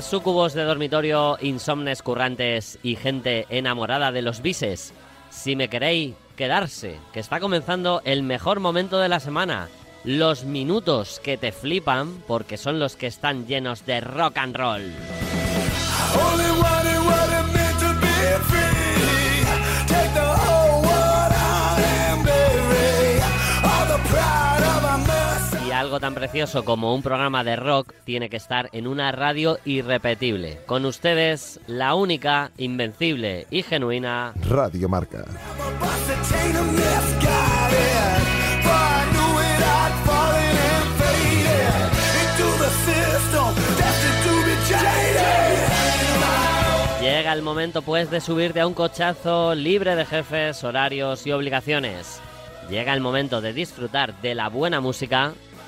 Sucubos de dormitorio, insomnes currantes y gente enamorada de los bises. Si me queréis, quedarse, que está comenzando el mejor momento de la semana. Los minutos que te flipan porque son los que están llenos de rock and roll. Tan precioso como un programa de rock tiene que estar en una radio irrepetible. Con ustedes, la única, invencible y genuina Radio Marca. Llega el momento pues de subirte a un cochazo libre de jefes, horarios y obligaciones. Llega el momento de disfrutar de la buena música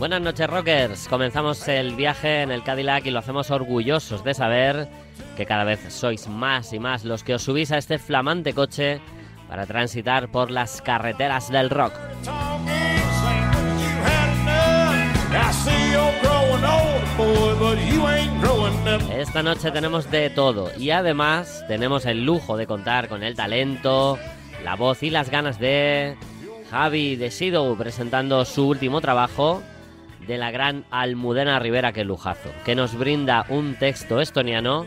Buenas noches, rockers. Comenzamos el viaje en el Cadillac y lo hacemos orgullosos de saber que cada vez sois más y más los que os subís a este flamante coche para transitar por las carreteras del rock. Esta noche tenemos de todo y además tenemos el lujo de contar con el talento, la voz y las ganas de Javi de Sido presentando su último trabajo de la gran Almudena Rivera que lujazo, que nos brinda un texto estoniano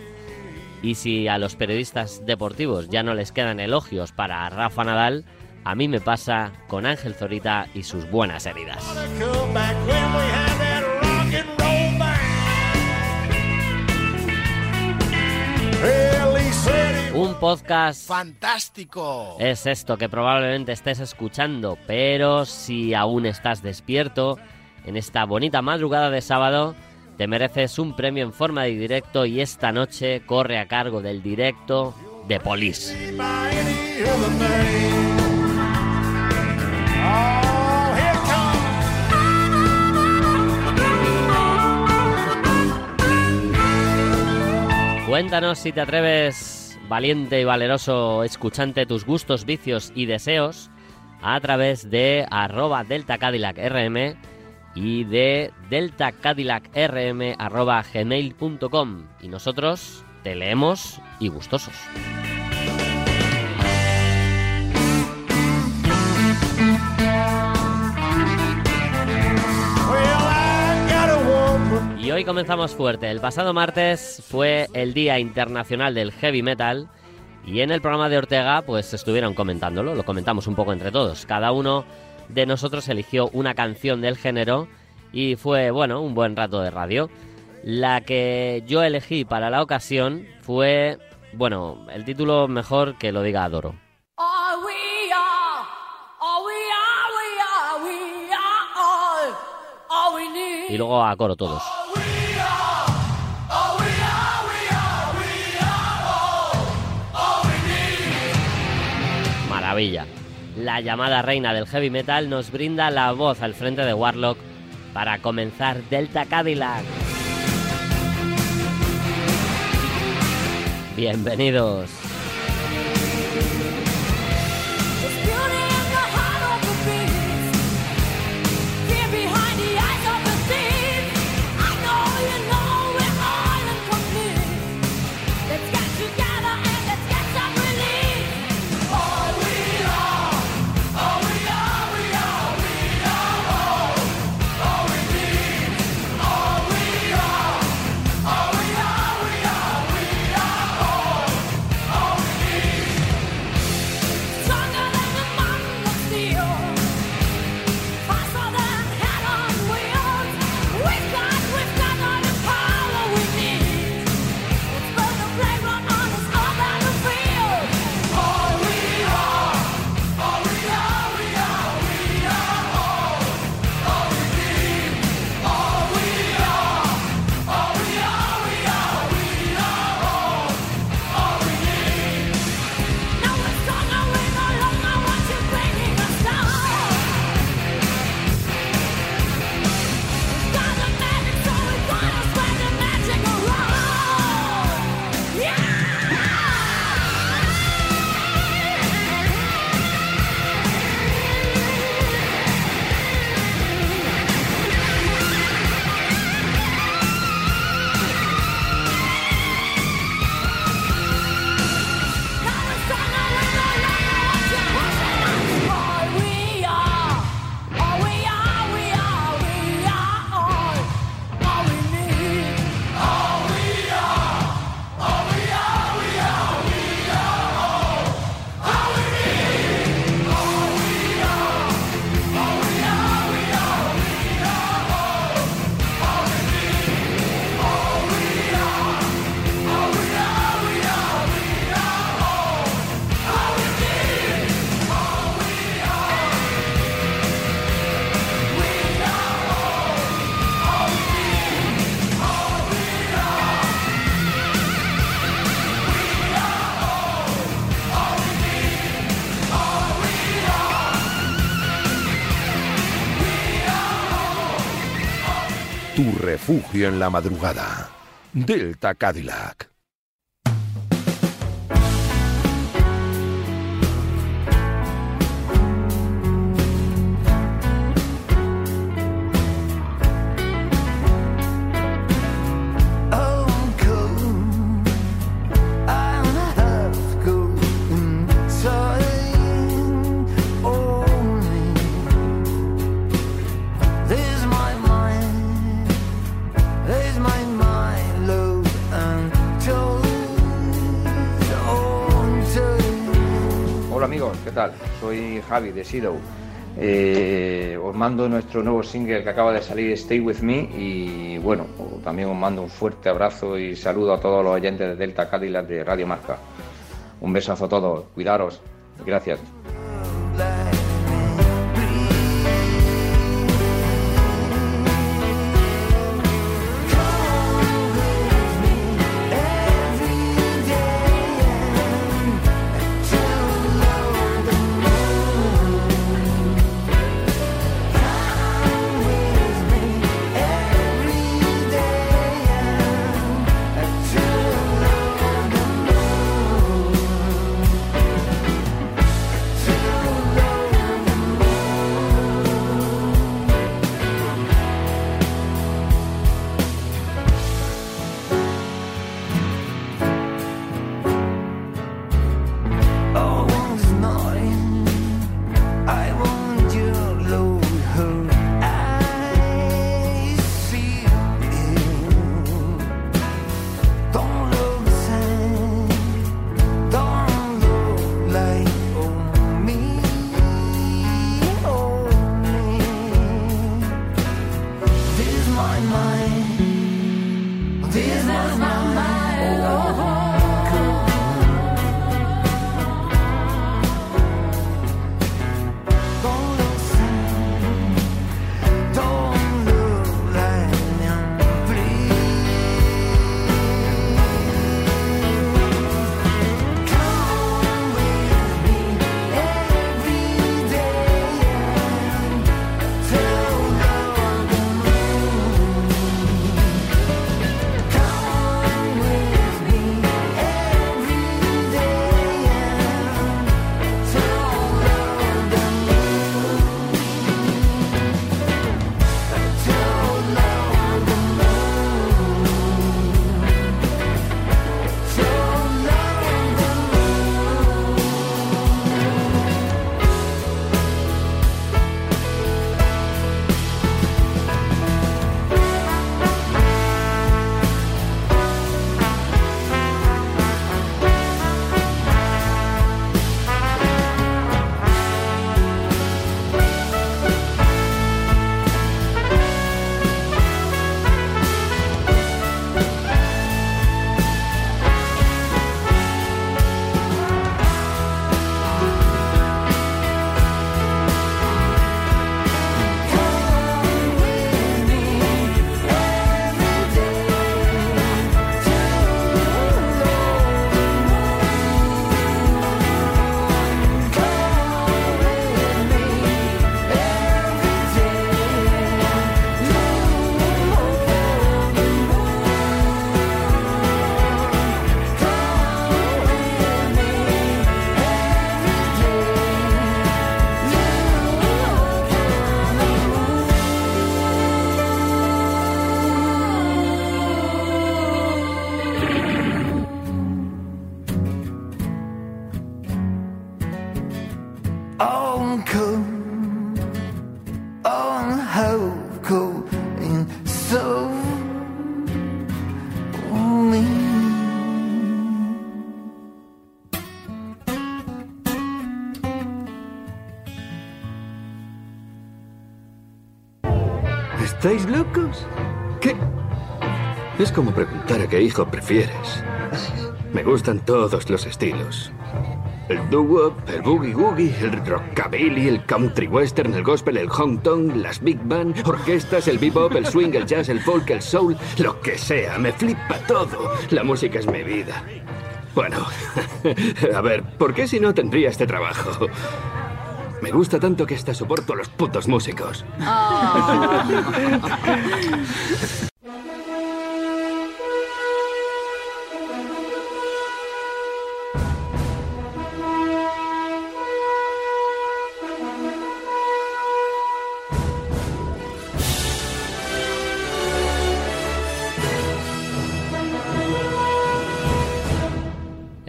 y si a los periodistas deportivos ya no les quedan elogios para Rafa Nadal, a mí me pasa con Ángel Zorita y sus buenas heridas. Un podcast fantástico. Es esto que probablemente estés escuchando, pero si aún estás despierto en esta bonita madrugada de sábado, te mereces un premio en forma de directo y esta noche corre a cargo del directo de Police. Cuéntanos si te atreves, valiente y valeroso escuchante, tus gustos, vicios y deseos a través de arroba delta RM y de deltacadillacrm.gmail.com y nosotros te leemos y gustosos. Y hoy comenzamos fuerte. El pasado martes fue el Día Internacional del Heavy Metal y en el programa de Ortega pues estuvieron comentándolo, lo comentamos un poco entre todos. Cada uno de nosotros eligió una canción del género y fue, bueno, un buen rato de radio. La que yo elegí para la ocasión fue, bueno, el título mejor que lo diga Adoro. Y luego a coro todos. Maravilla la llamada reina del heavy metal, nos brinda la voz al frente de Warlock para comenzar Delta Cadillac. Bienvenidos. En la madrugada. Delta Cadillac. Javi de Sido. Eh, os mando nuestro nuevo single que acaba de salir, Stay With Me, y bueno, también os mando un fuerte abrazo y saludo a todos los oyentes de Delta Cadillac de Radio Marca. Un besazo a todos, cuidaros, gracias. ¿Estáis locos? ¿Qué? Es como preguntar a qué hijo prefieres. Me gustan todos los estilos. El doo-wop, el boogie-woogie, el rockabilly, el country western, el gospel, el honk-tonk, las big band, orquestas, el bebop, el swing, el jazz, el folk, el soul, lo que sea, me flipa todo. La música es mi vida. Bueno, a ver, ¿por qué si no tendría este trabajo? Me gusta tanto que hasta soporto a los putos músicos.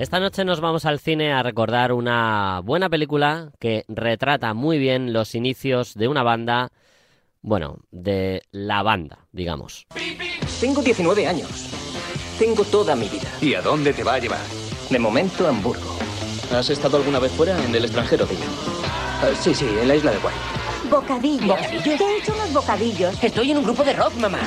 Esta noche nos vamos al cine a recordar una buena película que retrata muy bien los inicios de una banda, bueno, de la banda, digamos. Tengo 19 años. Tengo toda mi vida. ¿Y a dónde te va a llevar? De momento, Hamburgo. ¿Has estado alguna vez fuera en el extranjero, digo? Ah, sí, sí, en la isla de Guay. Bocadillos. ¿Bocadillos? Te he hecho unos bocadillos. Estoy en un grupo de rock, mamá.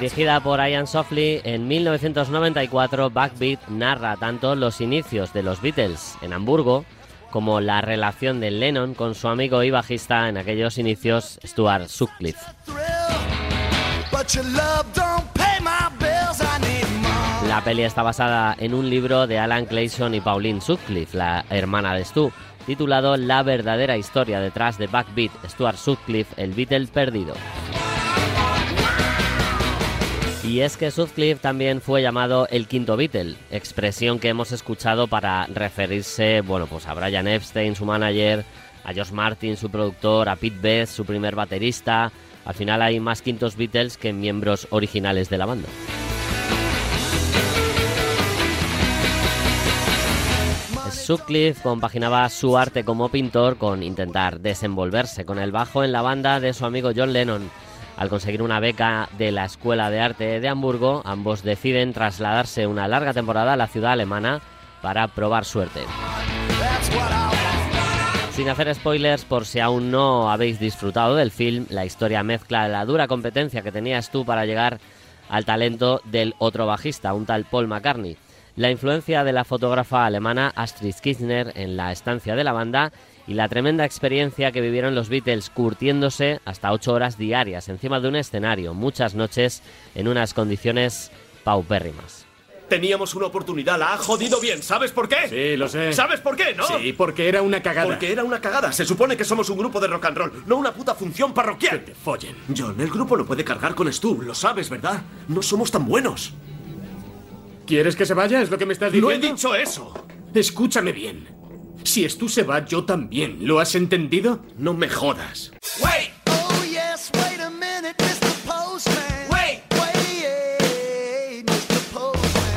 Dirigida por Ian Softly, en 1994 Backbeat narra tanto los inicios de los Beatles en Hamburgo como la relación de Lennon con su amigo y bajista en aquellos inicios, Stuart Sutcliffe. La peli está basada en un libro de Alan Clayson y Pauline Sutcliffe, la hermana de Stu, titulado La verdadera historia detrás de Backbeat, Stuart Sutcliffe, el Beatle perdido. Y es que Sutcliffe también fue llamado el quinto Beatle, expresión que hemos escuchado para referirse, bueno, pues a Brian Epstein, su manager, a Josh Martin, su productor, a Pete Best, su primer baterista. Al final hay más quintos Beatles que miembros originales de la banda. Sutcliffe compaginaba su arte como pintor con intentar desenvolverse con el bajo en la banda de su amigo John Lennon. Al conseguir una beca de la Escuela de Arte de Hamburgo, ambos deciden trasladarse una larga temporada a la ciudad alemana para probar suerte. Sin hacer spoilers, por si aún no habéis disfrutado del film, la historia mezcla la dura competencia que tenías tú para llegar al talento del otro bajista, un tal Paul McCartney, la influencia de la fotógrafa alemana Astrid Kirchner en la estancia de la banda y la tremenda experiencia que vivieron los Beatles curtiéndose hasta 8 horas diarias encima de un escenario, muchas noches en unas condiciones paupérrimas. Teníamos una oportunidad, la ha jodido bien. ¿Sabes por qué? Sí, lo sé. ¿Sabes por qué, no? Sí, porque era una cagada. Porque era una cagada. Se supone que somos un grupo de rock and roll, no una puta función parroquial. Que te follen. John, el grupo no puede cargar con Stu, lo sabes, ¿verdad? No somos tan buenos. ¿Quieres que se vaya? ¿Es lo que me estás diciendo? No he dicho eso. Escúchame bien. Si Stu se va, yo también. ¿Lo has entendido? No me jodas. Wait. Oh yes. Wait a minute, Mr. Postman. Wait. Wait, Mr. Postman.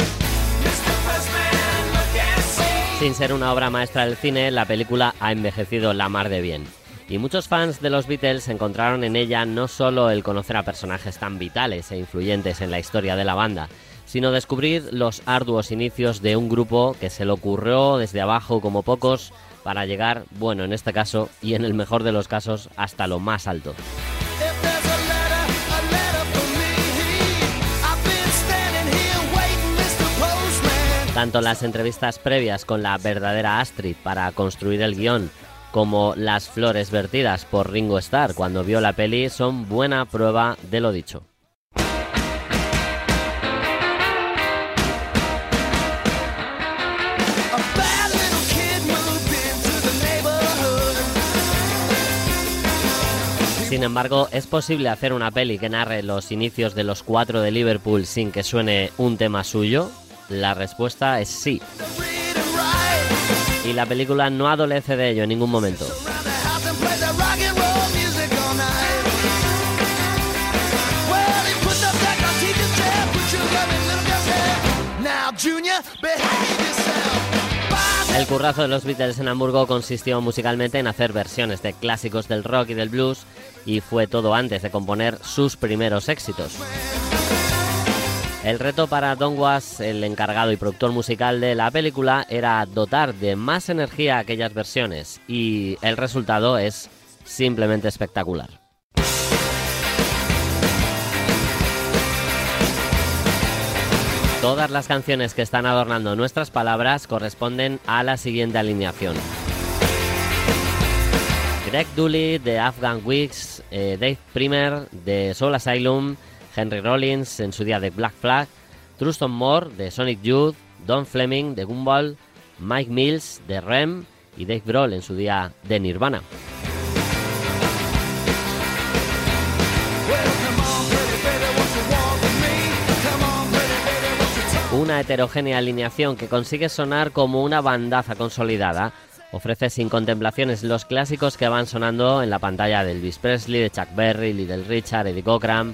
Mr. Postman, look and see. Sin ser una obra maestra del cine, la película ha envejecido la mar de bien. Y muchos fans de los Beatles encontraron en ella no solo el conocer a personajes tan vitales e influyentes en la historia de la banda, sino descubrir los arduos inicios de un grupo que se le ocurrió desde abajo como pocos para llegar, bueno, en este caso y en el mejor de los casos, hasta lo más alto. Tanto las entrevistas previas con la verdadera Astrid para construir el guion, como las flores vertidas por Ringo Starr cuando vio la peli son buena prueba de lo dicho. Sin embargo, ¿es posible hacer una peli que narre los inicios de los cuatro de Liverpool sin que suene un tema suyo? La respuesta es sí. Y la película no adolece de ello en ningún momento. El currazo de los Beatles en Hamburgo consistió musicalmente en hacer versiones de clásicos del rock y del blues y fue todo antes de componer sus primeros éxitos. El reto para Don Was, el encargado y productor musical de la película, era dotar de más energía aquellas versiones y el resultado es simplemente espectacular. Todas las canciones que están adornando nuestras palabras corresponden a la siguiente alineación. Greg Dooley de Afghan Wigs, eh, Dave Primer de Soul Asylum, Henry Rollins en su día de Black Flag, Truston Moore de Sonic Youth, Don Fleming de Gumball, Mike Mills de Rem y Dave Grohl en su día de Nirvana. Una heterogénea alineación que consigue sonar como una bandaza consolidada. Ofrece sin contemplaciones los clásicos que van sonando en la pantalla de Elvis Presley, de Chuck Berry, Little Richard, Eddie Cochran.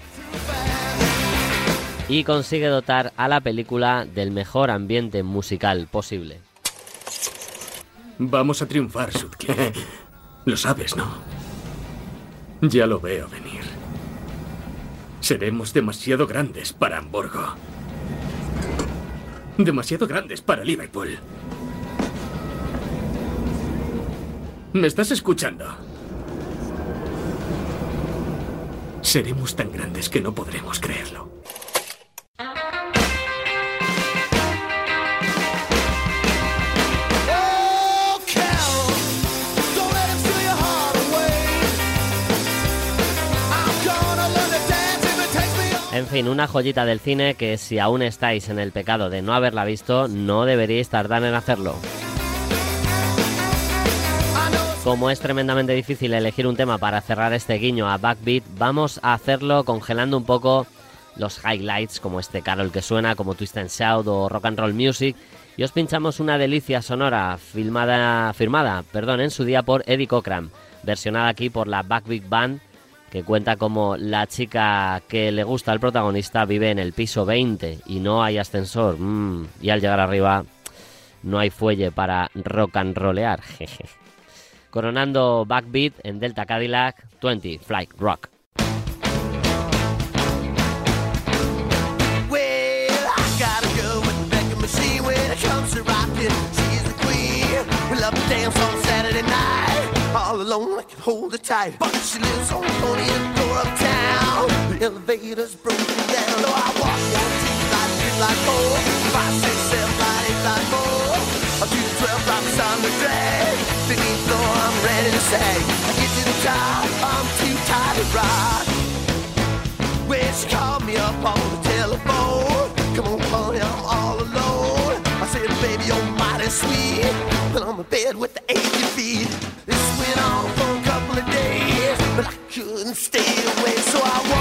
Y consigue dotar a la película del mejor ambiente musical posible. Vamos a triunfar, Sutke. Lo sabes, ¿no? Ya lo veo venir. Seremos demasiado grandes para Hamburgo. Demasiado grandes para Liverpool. ¿Me estás escuchando? Seremos tan grandes que no podremos creerlo. En fin, una joyita del cine que si aún estáis en el pecado de no haberla visto, no deberíais tardar en hacerlo. Como es tremendamente difícil elegir un tema para cerrar este guiño a Backbeat, vamos a hacerlo congelando un poco los highlights como este Carol que suena, como Twist and Shout o Rock and Roll Music, y os pinchamos una delicia sonora filmada, firmada perdón, en su día por Eddie Cochran, versionada aquí por la Backbeat Band, que cuenta como la chica que le gusta al protagonista vive en el piso 20 y no hay ascensor, mm, y al llegar arriba no hay fuelle para rock and rollear. Coronando Backbeat en Delta Cadillac 20 Flight Rock. All alone, I can hold her tight. But she lives on Pony and go uptown. The elevator's broken down. So I walk one, two, five, three, like four, five, six, seven, nine, eight, nine, four. To the twelve, drop the on the drag. Fifteenth floor, I'm ready to sag. I get to the top, I'm too tired to rock. Well, she called me up on the telephone. Come on, honey, I'm all alone. I said, baby, you're mighty sweet. But I'm in bed with the aching feet. This went on for a couple of days, but I couldn't stay away. So I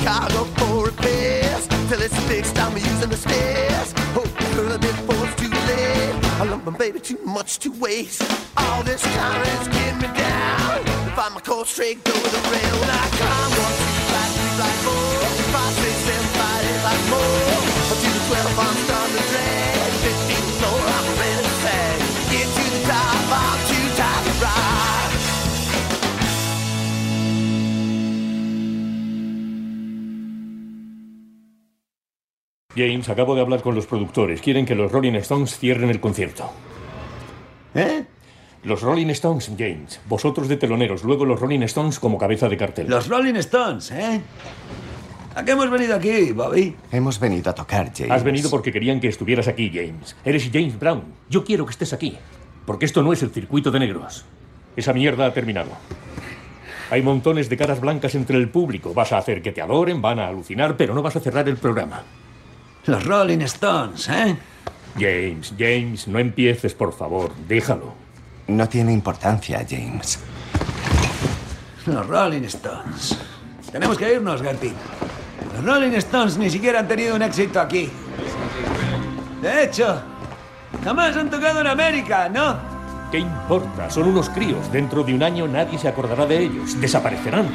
Chicago for repairs. Till it's fixed, I'm using the stairs. Hope the girl before it's too late. I love my baby too much to waste. All this time is getting me down. If I'm a cold straight, go with the rail. When I climb one, two, five, three, five, four, five, six, seven, five, eight, five more. Up to the twelve, I'm starting to drag. Fifteen floor, I'm ready to sag. Get to the top, James, acabo de hablar con los productores. Quieren que los Rolling Stones cierren el concierto. ¿Eh? Los Rolling Stones, James. Vosotros de teloneros, luego los Rolling Stones como cabeza de cartel. Los Rolling Stones, ¿eh? ¿A qué hemos venido aquí, Bobby? Hemos venido a tocar, James. Has venido porque querían que estuvieras aquí, James. Eres James Brown. Yo quiero que estés aquí. Porque esto no es el circuito de negros. Esa mierda ha terminado. Hay montones de caras blancas entre el público. Vas a hacer que te adoren, van a alucinar, pero no vas a cerrar el programa. Los Rolling Stones, ¿eh? James, James, no empieces, por favor. Déjalo. No tiene importancia, James. Los Rolling Stones. Tenemos que irnos, Gertie. Los Rolling Stones ni siquiera han tenido un éxito aquí. De hecho, jamás han tocado en América, ¿no? ¿Qué importa? Son unos críos. Dentro de un año nadie se acordará de ellos. Desaparecerán.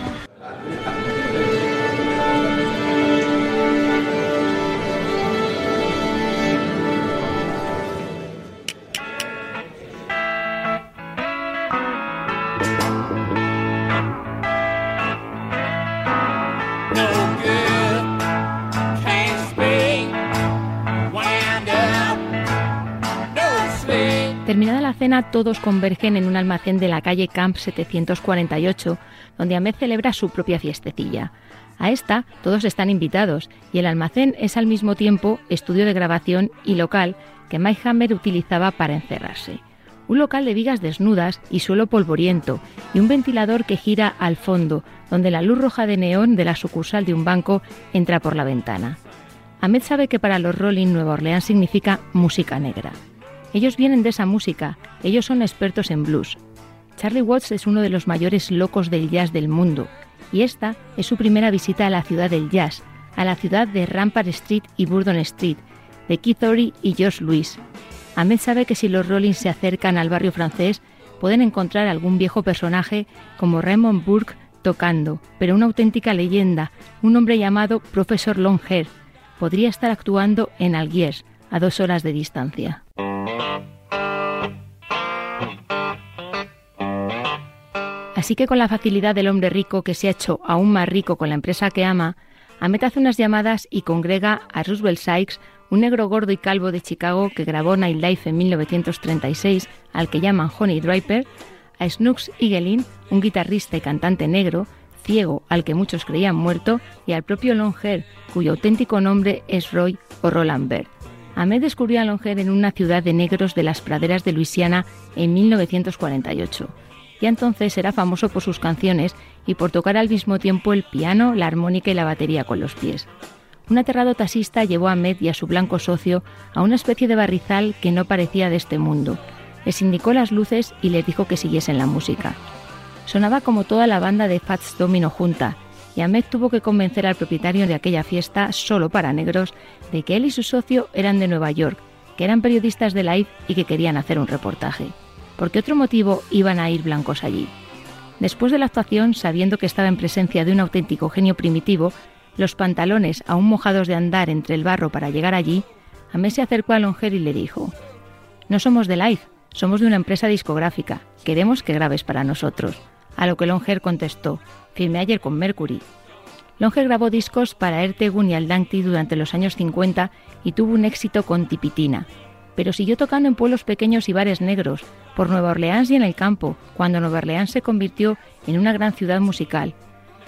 Todos convergen en un almacén de la calle Camp 748, donde Ahmed celebra su propia fiestecilla. A esta todos están invitados y el almacén es al mismo tiempo estudio de grabación y local que Mike Hammer utilizaba para encerrarse. Un local de vigas desnudas y suelo polvoriento y un ventilador que gira al fondo, donde la luz roja de neón de la sucursal de un banco entra por la ventana. Ahmed sabe que para los Rolling Nueva Orleans significa música negra. Ellos vienen de esa música, ellos son expertos en blues. Charlie Watts es uno de los mayores locos del jazz del mundo, y esta es su primera visita a la ciudad del jazz, a la ciudad de Rampart Street y Burdon Street, de Keith Ory y Josh Lewis. Ahmed sabe que si los Rollins se acercan al barrio francés, pueden encontrar algún viejo personaje como Raymond Burke tocando, pero una auténtica leyenda, un hombre llamado Profesor Longhair, podría estar actuando en Algiers, a dos horas de distancia. Así que con la facilidad del hombre rico que se ha hecho aún más rico con la empresa que ama, Ahmed hace unas llamadas y congrega a Roosevelt Sykes, un negro gordo y calvo de Chicago que grabó Nightlife en 1936, al que llaman Honey Draper, a Snooks Eagelin, un guitarrista y cantante negro, ciego al que muchos creían muerto, y al propio Longhair, cuyo auténtico nombre es Roy o Roland Bird. Ahmed descubrió a Longhair en una ciudad de negros de las praderas de Luisiana en 1948. Y entonces era famoso por sus canciones y por tocar al mismo tiempo el piano, la armónica y la batería con los pies. Un aterrado taxista llevó a Ahmed y a su blanco socio a una especie de barrizal que no parecía de este mundo. Les indicó las luces y les dijo que siguiesen la música. Sonaba como toda la banda de Fats Domino junta, y Ahmed tuvo que convencer al propietario de aquella fiesta, solo para negros, de que él y su socio eran de Nueva York, que eran periodistas de Live y que querían hacer un reportaje. ¿Por qué otro motivo iban a ir blancos allí? Después de la actuación, sabiendo que estaba en presencia de un auténtico genio primitivo, los pantalones aún mojados de andar entre el barro para llegar allí, Ahmed se acercó a Longer y le dijo, No somos de Live, somos de una empresa discográfica, queremos que grabes para nosotros. A lo que Longer contestó, firmé ayer con Mercury. Longer grabó discos para Ertegun y Aldanti durante los años 50 y tuvo un éxito con Tipitina, pero siguió tocando en pueblos pequeños y bares negros, por Nueva Orleans y en el campo, cuando Nueva Orleans se convirtió en una gran ciudad musical.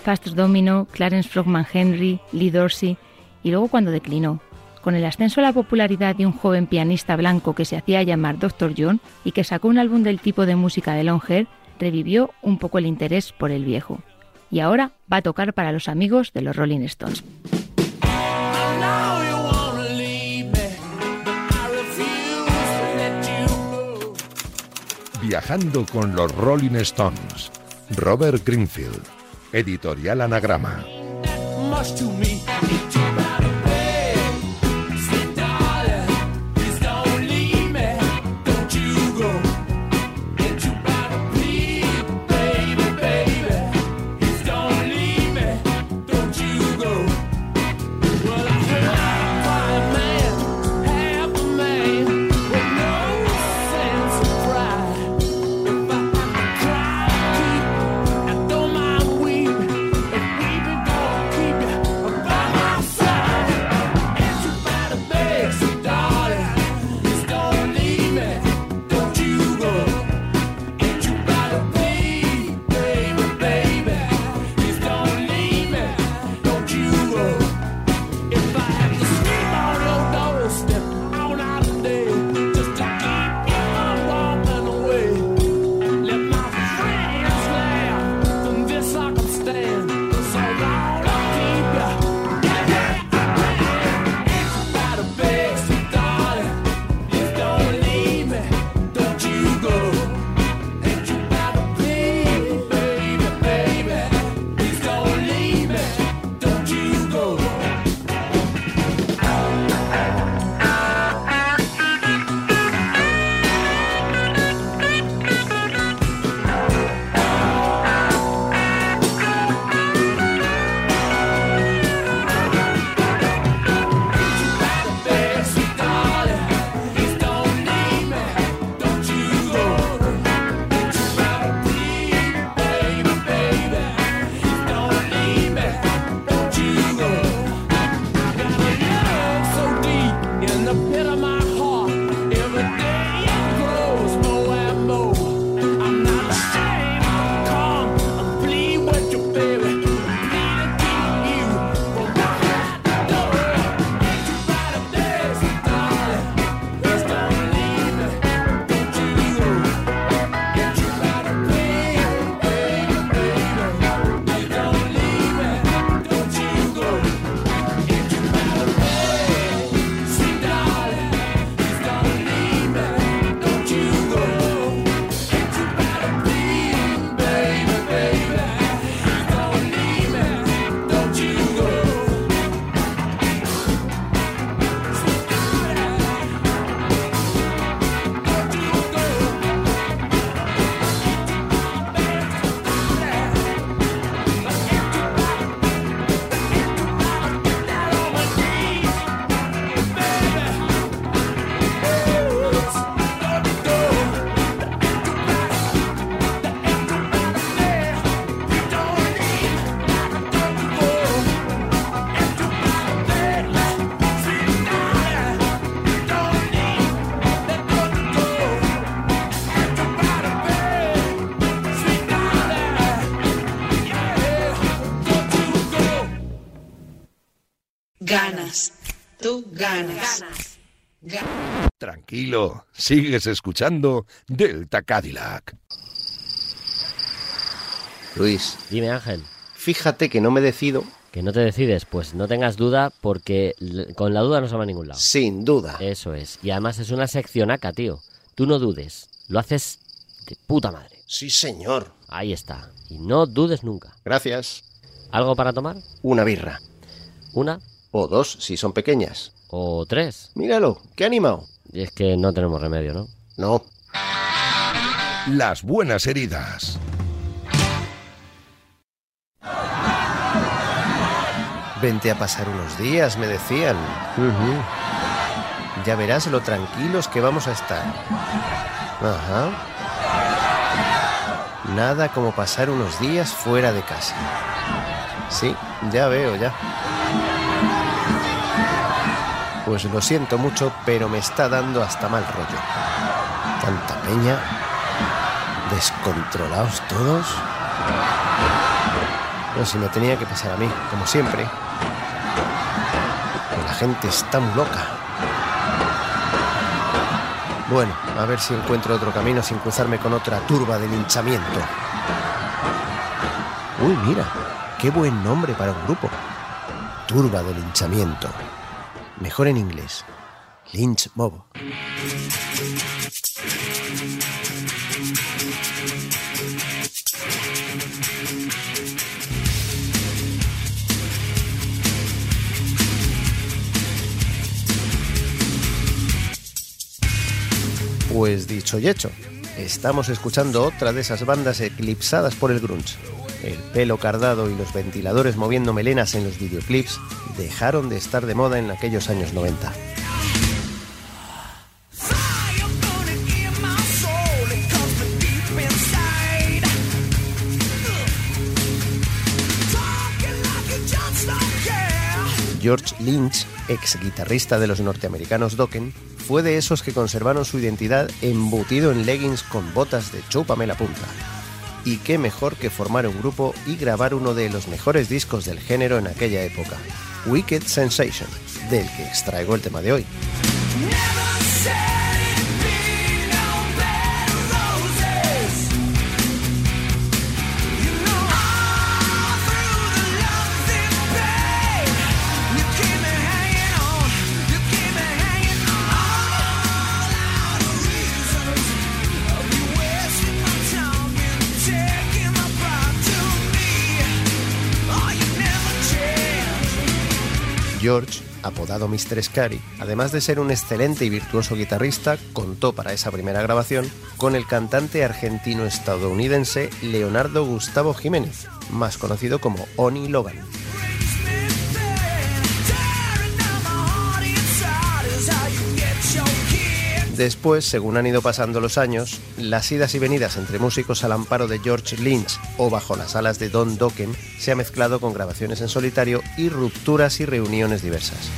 Fast Domino, Clarence Frogman Henry, Lee Dorsey, y luego cuando declinó. Con el ascenso a la popularidad de un joven pianista blanco que se hacía llamar Dr. John y que sacó un álbum del tipo de música de Longhair, revivió un poco el interés por el viejo. Y ahora va a tocar para los amigos de los Rolling Stones. Viajando con los Rolling Stones. Robert Greenfield. Editorial Anagrama. Ganas. Tranquilo, sigues escuchando Delta Cadillac. Luis. Dime, Ángel. Fíjate que no me decido. Que no te decides, pues no tengas duda porque l- con la duda no se va a ningún lado. Sin duda. Eso es. Y además es una sección acá, tío. Tú no dudes. Lo haces de puta madre. Sí, señor. Ahí está. Y no dudes nunca. Gracias. ¿Algo para tomar? Una birra. ¿Una? O dos, si son pequeñas. ¿O tres? Míralo, qué animado. Y es que no tenemos remedio, ¿no? No. Las buenas heridas. Vente a pasar unos días, me decían. Ya verás lo tranquilos que vamos a estar. Ajá. Nada como pasar unos días fuera de casa. Sí, ya veo, ya. Pues lo siento mucho, pero me está dando hasta mal rollo. Tanta peña. Descontrolados todos. No, si me tenía que pasar a mí, como siempre. La gente está muy loca. Bueno, a ver si encuentro otro camino sin cruzarme con otra turba de linchamiento. Uy, mira, qué buen nombre para un grupo. Turba de linchamiento. Mejor en inglés. Lynch Mob. Pues dicho y hecho, estamos escuchando otra de esas bandas eclipsadas por el grunge. El pelo cardado y los ventiladores moviendo melenas en los videoclips dejaron de estar de moda en aquellos años 90. George Lynch, ex guitarrista de los norteamericanos Dokken, fue de esos que conservaron su identidad embutido en leggings con botas de chúpame la punta. Y qué mejor que formar un grupo y grabar uno de los mejores discos del género en aquella época, Wicked Sensation, del que extraigo el tema de hoy. George, apodado Mr. Scary, además de ser un excelente y virtuoso guitarrista, contó para esa primera grabación con el cantante argentino-estadounidense Leonardo Gustavo Jiménez, más conocido como Oni Logan. Después, según han ido pasando los años, las idas y venidas entre músicos al amparo de George Lynch o bajo las alas de Don Dokken se ha mezclado con grabaciones en solitario y rupturas y reuniones diversas.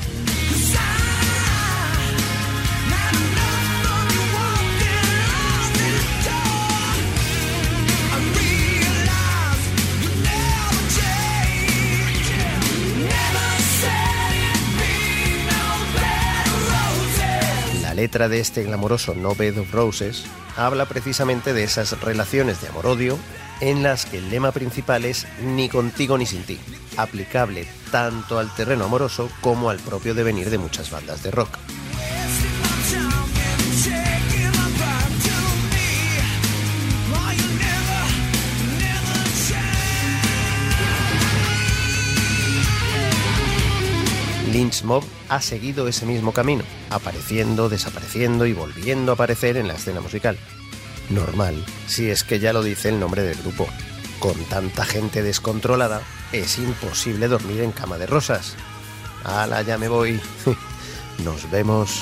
Letra de este glamoroso No Bed of Roses habla precisamente de esas relaciones de amor-odio en las que el lema principal es ni contigo ni sin ti, aplicable tanto al terreno amoroso como al propio devenir de muchas bandas de rock. Lynch Mob ha seguido ese mismo camino, apareciendo, desapareciendo y volviendo a aparecer en la escena musical. Normal, si es que ya lo dice el nombre del grupo. Con tanta gente descontrolada, es imposible dormir en cama de rosas. ¡Hala, ya me voy! Nos vemos.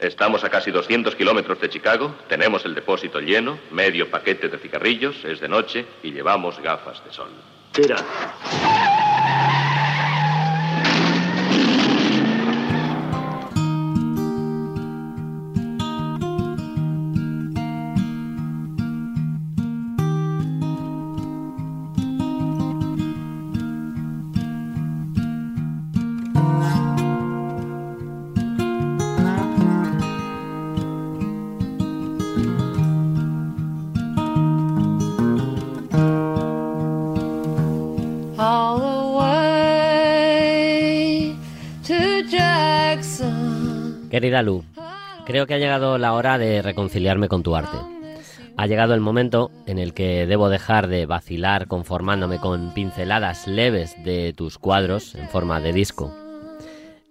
Estamos a casi 200 kilómetros de Chicago, tenemos el depósito lleno, medio paquete de cigarrillos, es de noche y llevamos gafas de sol. Tira. Querida Lu, creo que ha llegado la hora de reconciliarme con tu arte. Ha llegado el momento en el que debo dejar de vacilar conformándome con pinceladas leves de tus cuadros en forma de disco.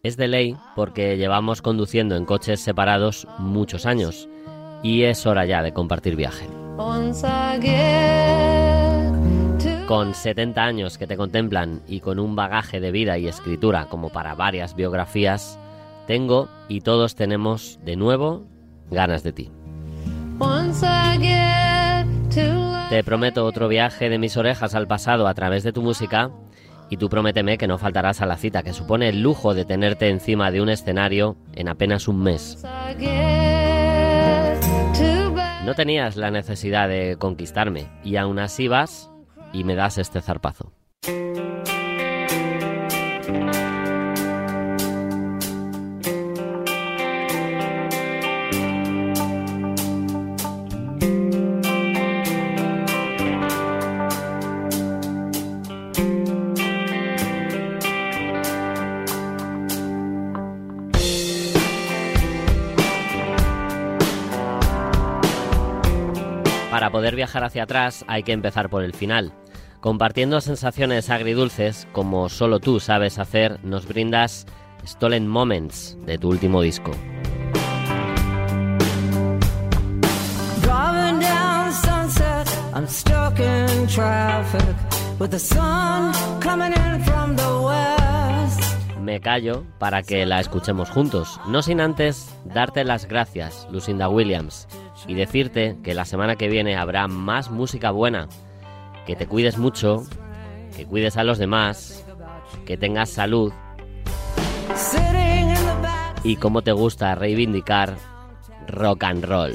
Es de ley porque llevamos conduciendo en coches separados muchos años y es hora ya de compartir viaje. Con 70 años que te contemplan y con un bagaje de vida y escritura como para varias biografías, tengo y todos tenemos de nuevo ganas de ti. Te prometo otro viaje de mis orejas al pasado a través de tu música y tú prométeme que no faltarás a la cita que supone el lujo de tenerte encima de un escenario en apenas un mes. No tenías la necesidad de conquistarme y aún así vas y me das este zarpazo. Viajar hacia atrás hay que empezar por el final. Compartiendo sensaciones agridulces, como solo tú sabes hacer, nos brindas Stolen Moments de tu último disco. Me callo para que la escuchemos juntos, no sin antes darte las gracias, Lucinda Williams, y decirte que la semana que viene habrá más música buena, que te cuides mucho, que cuides a los demás, que tengas salud. Y como te gusta reivindicar rock and roll.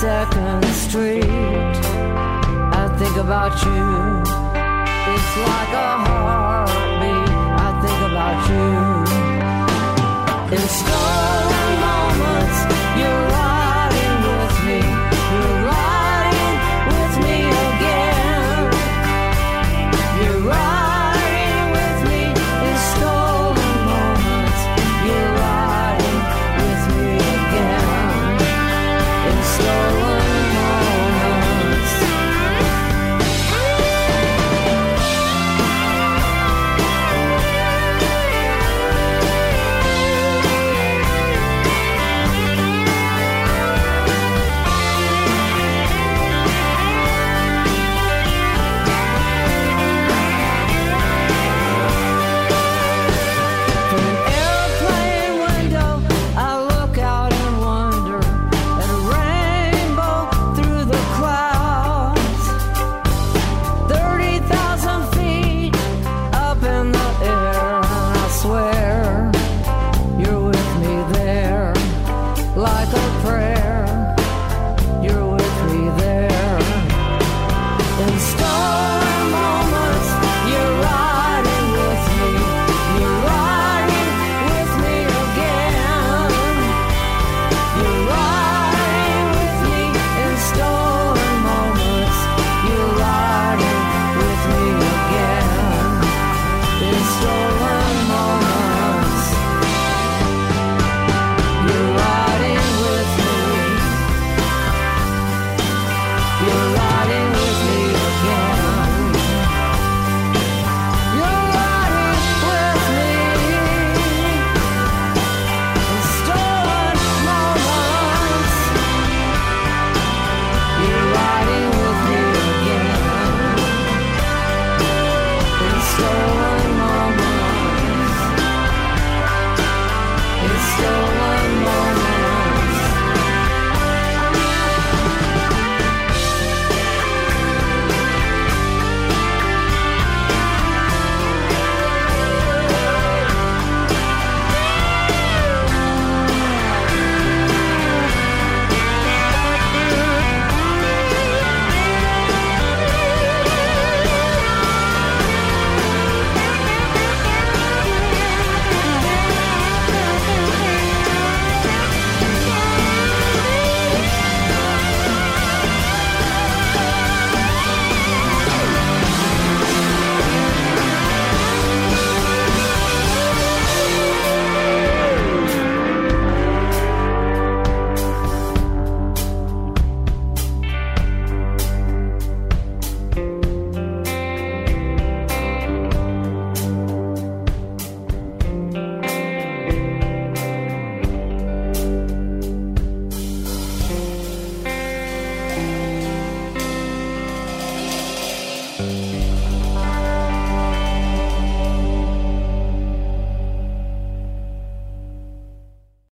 Second Street. I think about you. It's like a heartbeat. I think about you. In stolen